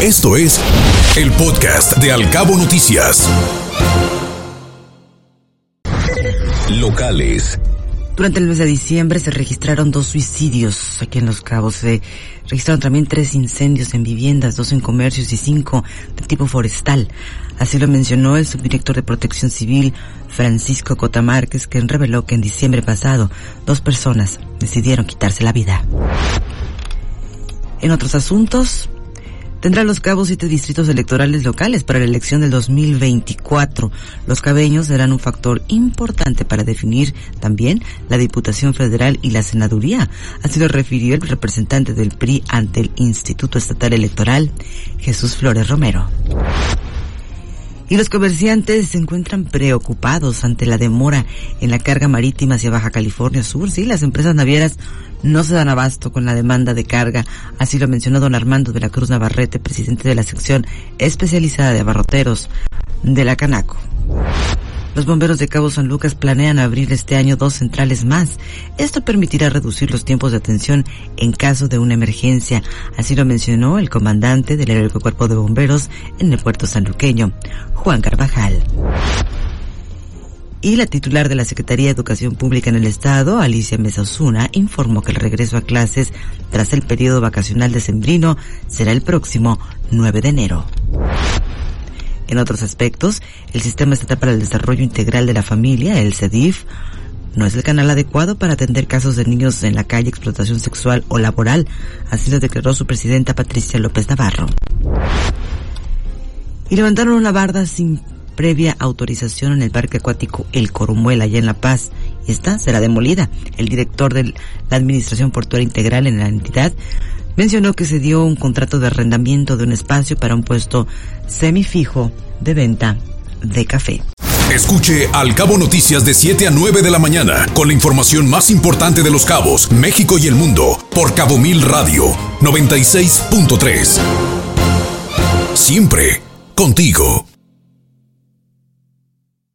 Esto es el podcast de Alcabo Noticias. Locales. Durante el mes de diciembre se registraron dos suicidios aquí en Los Cabos. Se registraron también tres incendios en viviendas, dos en comercios y cinco de tipo forestal. Así lo mencionó el subdirector de Protección Civil, Francisco Cotamárquez, quien reveló que en diciembre pasado dos personas decidieron quitarse la vida. En otros asuntos, tendrá Los Cabos siete distritos electorales locales para la elección del 2024. Los cabeños serán un factor importante para definir también la Diputación Federal y la Senaduría. Así lo refirió el representante del PRI ante el Instituto Estatal Electoral, Jesús Flores Romero. Y los comerciantes se encuentran preocupados ante la demora en la carga marítima hacia Baja California Sur. Sí, las empresas navieras no se dan abasto con la demanda de carga. Así lo mencionó don Armando de la Cruz Navarrete, presidente de la sección especializada de abarroteros de la Canaco. Los bomberos de Cabo San Lucas planean abrir este año dos centrales más. Esto permitirá reducir los tiempos de atención en caso de una emergencia. Así lo mencionó el comandante del Heroico Cuerpo de Bomberos en el puerto sanluqueño, Juan Carvajal. Y la titular de la Secretaría de Educación Pública en el Estado, Alicia Mesa Osuna, informó que el regreso a clases tras el periodo vacacional de Sembrino será el próximo 9 de enero. En otros aspectos, el Sistema Estatal para el Desarrollo Integral de la Familia, el CEDIF, no es el canal adecuado para atender casos de niños en la calle, explotación sexual o laboral, así lo declaró su presidenta Patricia López Navarro. Y levantaron una barda sin previa autorización en el parque acuático El Corumuel, allá en La Paz. Esta será demolida. El director de la Administración Portuaria Integral en la entidad mencionó que se dio un contrato de arrendamiento de un espacio para un puesto semifijo de venta de café. Escuche Al Cabo Noticias de 7 a 9 de la mañana con la información más importante de los cabos, México y el mundo por Cabo Mil Radio 96.3. Siempre contigo.